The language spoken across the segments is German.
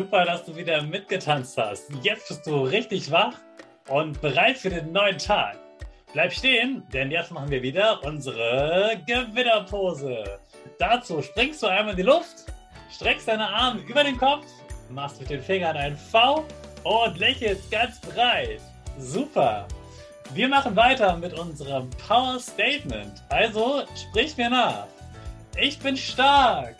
Super, dass du wieder mitgetanzt hast. Jetzt bist du richtig wach und bereit für den neuen Tag. Bleib stehen, denn jetzt machen wir wieder unsere Gewinnerpose. Dazu springst du einmal in die Luft, streckst deine Arme über den Kopf, machst mit den Fingern ein V und lächelst ganz breit. Super. Wir machen weiter mit unserem Power Statement. Also sprich mir nach. Ich bin stark.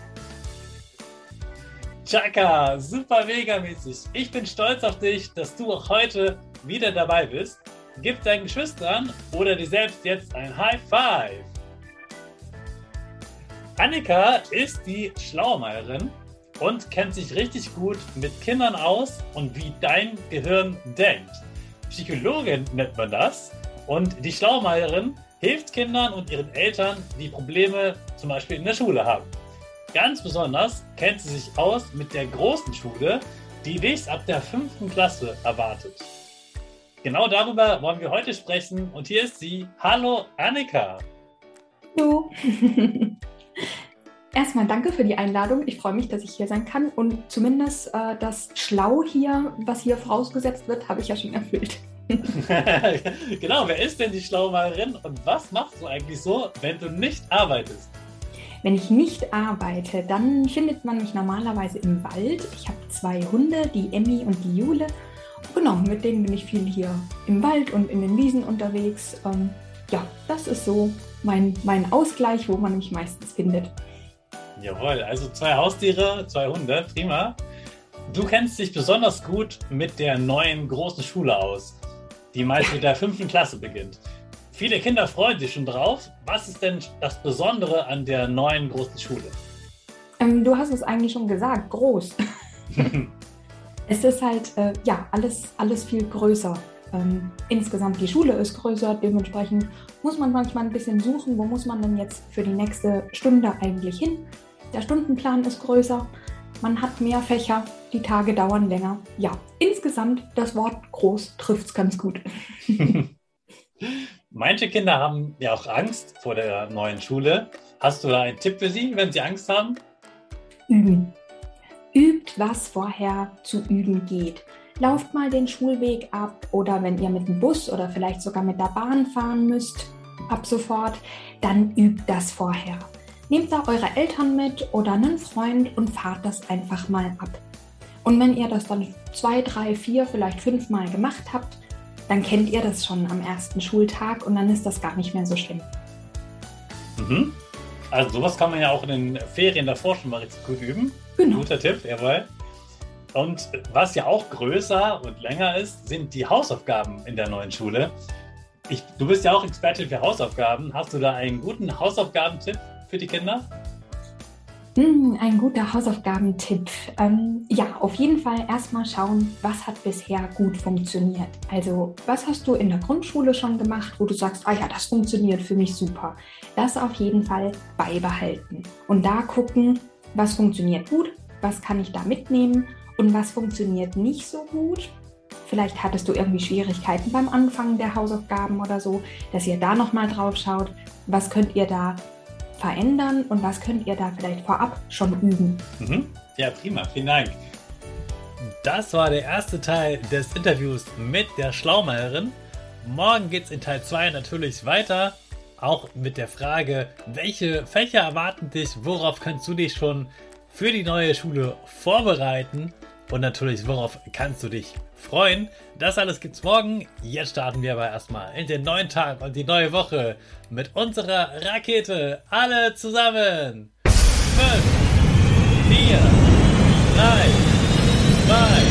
Chaka, super mega mäßig. Ich bin stolz auf dich, dass du auch heute wieder dabei bist. Gib deinen Geschwistern oder dir selbst jetzt ein High Five. Annika ist die Schlaumeierin und kennt sich richtig gut mit Kindern aus und wie dein Gehirn denkt. Psychologin nennt man das. Und die Schlaumeierin hilft Kindern und ihren Eltern, die Probleme zum Beispiel in der Schule haben. Ganz besonders kennt sie sich aus mit der großen Schule, die dich ab der fünften Klasse erwartet. Genau darüber wollen wir heute sprechen und hier ist sie. Hallo Annika. Hallo. Erstmal danke für die Einladung. Ich freue mich, dass ich hier sein kann und zumindest äh, das Schlau hier, was hier vorausgesetzt wird, habe ich ja schon erfüllt. genau, wer ist denn die Schlaumeierin und was machst du eigentlich so, wenn du nicht arbeitest? Wenn ich nicht arbeite, dann findet man mich normalerweise im Wald. Ich habe zwei Hunde, die Emmy und die Jule. Genau, mit denen bin ich viel hier im Wald und in den Wiesen unterwegs. Ähm, ja, das ist so mein, mein Ausgleich, wo man mich meistens findet. Jawohl, also zwei Haustiere, zwei Hunde, prima. Du kennst dich besonders gut mit der neuen großen Schule aus, die meist mit der fünften Klasse beginnt. Viele Kinder freuen sich schon drauf. Was ist denn das Besondere an der neuen großen Schule? Ähm, du hast es eigentlich schon gesagt, groß. es ist halt, äh, ja, alles, alles viel größer. Ähm, insgesamt die Schule ist größer, dementsprechend muss man manchmal ein bisschen suchen, wo muss man denn jetzt für die nächste Stunde eigentlich hin. Der Stundenplan ist größer, man hat mehr Fächer, die Tage dauern länger. Ja, insgesamt das Wort groß trifft es ganz gut. Manche Kinder haben ja auch Angst vor der neuen Schule. Hast du da einen Tipp für sie, wenn sie Angst haben? Üben. Übt, was vorher zu üben geht. Lauft mal den Schulweg ab oder wenn ihr mit dem Bus oder vielleicht sogar mit der Bahn fahren müsst, ab sofort, dann übt das vorher. Nehmt da eure Eltern mit oder einen Freund und fahrt das einfach mal ab. Und wenn ihr das dann zwei, drei, vier, vielleicht fünf Mal gemacht habt, dann kennt ihr das schon am ersten Schultag und dann ist das gar nicht mehr so schlimm. Mhm. Also sowas kann man ja auch in den Ferien davor schon mal richtig gut üben. Genau. Guter Tipp, jawohl. Und was ja auch größer und länger ist, sind die Hausaufgaben in der neuen Schule. Ich, du bist ja auch Expertin für Hausaufgaben. Hast du da einen guten Hausaufgabentipp für die Kinder? Mm, ein guter Hausaufgabentipp. Ähm, ja, auf jeden Fall erstmal schauen, was hat bisher gut funktioniert. Also, was hast du in der Grundschule schon gemacht, wo du sagst, ah ja, das funktioniert für mich super. Das auf jeden Fall beibehalten. Und da gucken, was funktioniert gut, was kann ich da mitnehmen und was funktioniert nicht so gut. Vielleicht hattest du irgendwie Schwierigkeiten beim Anfangen der Hausaufgaben oder so, dass ihr da nochmal drauf schaut, was könnt ihr da verändern und was könnt ihr da vielleicht vorab schon üben? Mhm. Ja, prima, vielen Dank. Das war der erste Teil des Interviews mit der Schlaumeierin. Morgen geht es in Teil 2 natürlich weiter, auch mit der Frage, welche Fächer erwarten dich, worauf kannst du dich schon für die neue Schule vorbereiten und natürlich, worauf kannst du dich freuen. Das alles gibt's morgen. Jetzt starten wir aber erstmal in den neuen Tag und die neue Woche mit unserer Rakete. Alle zusammen. 5, 4, 3, 2,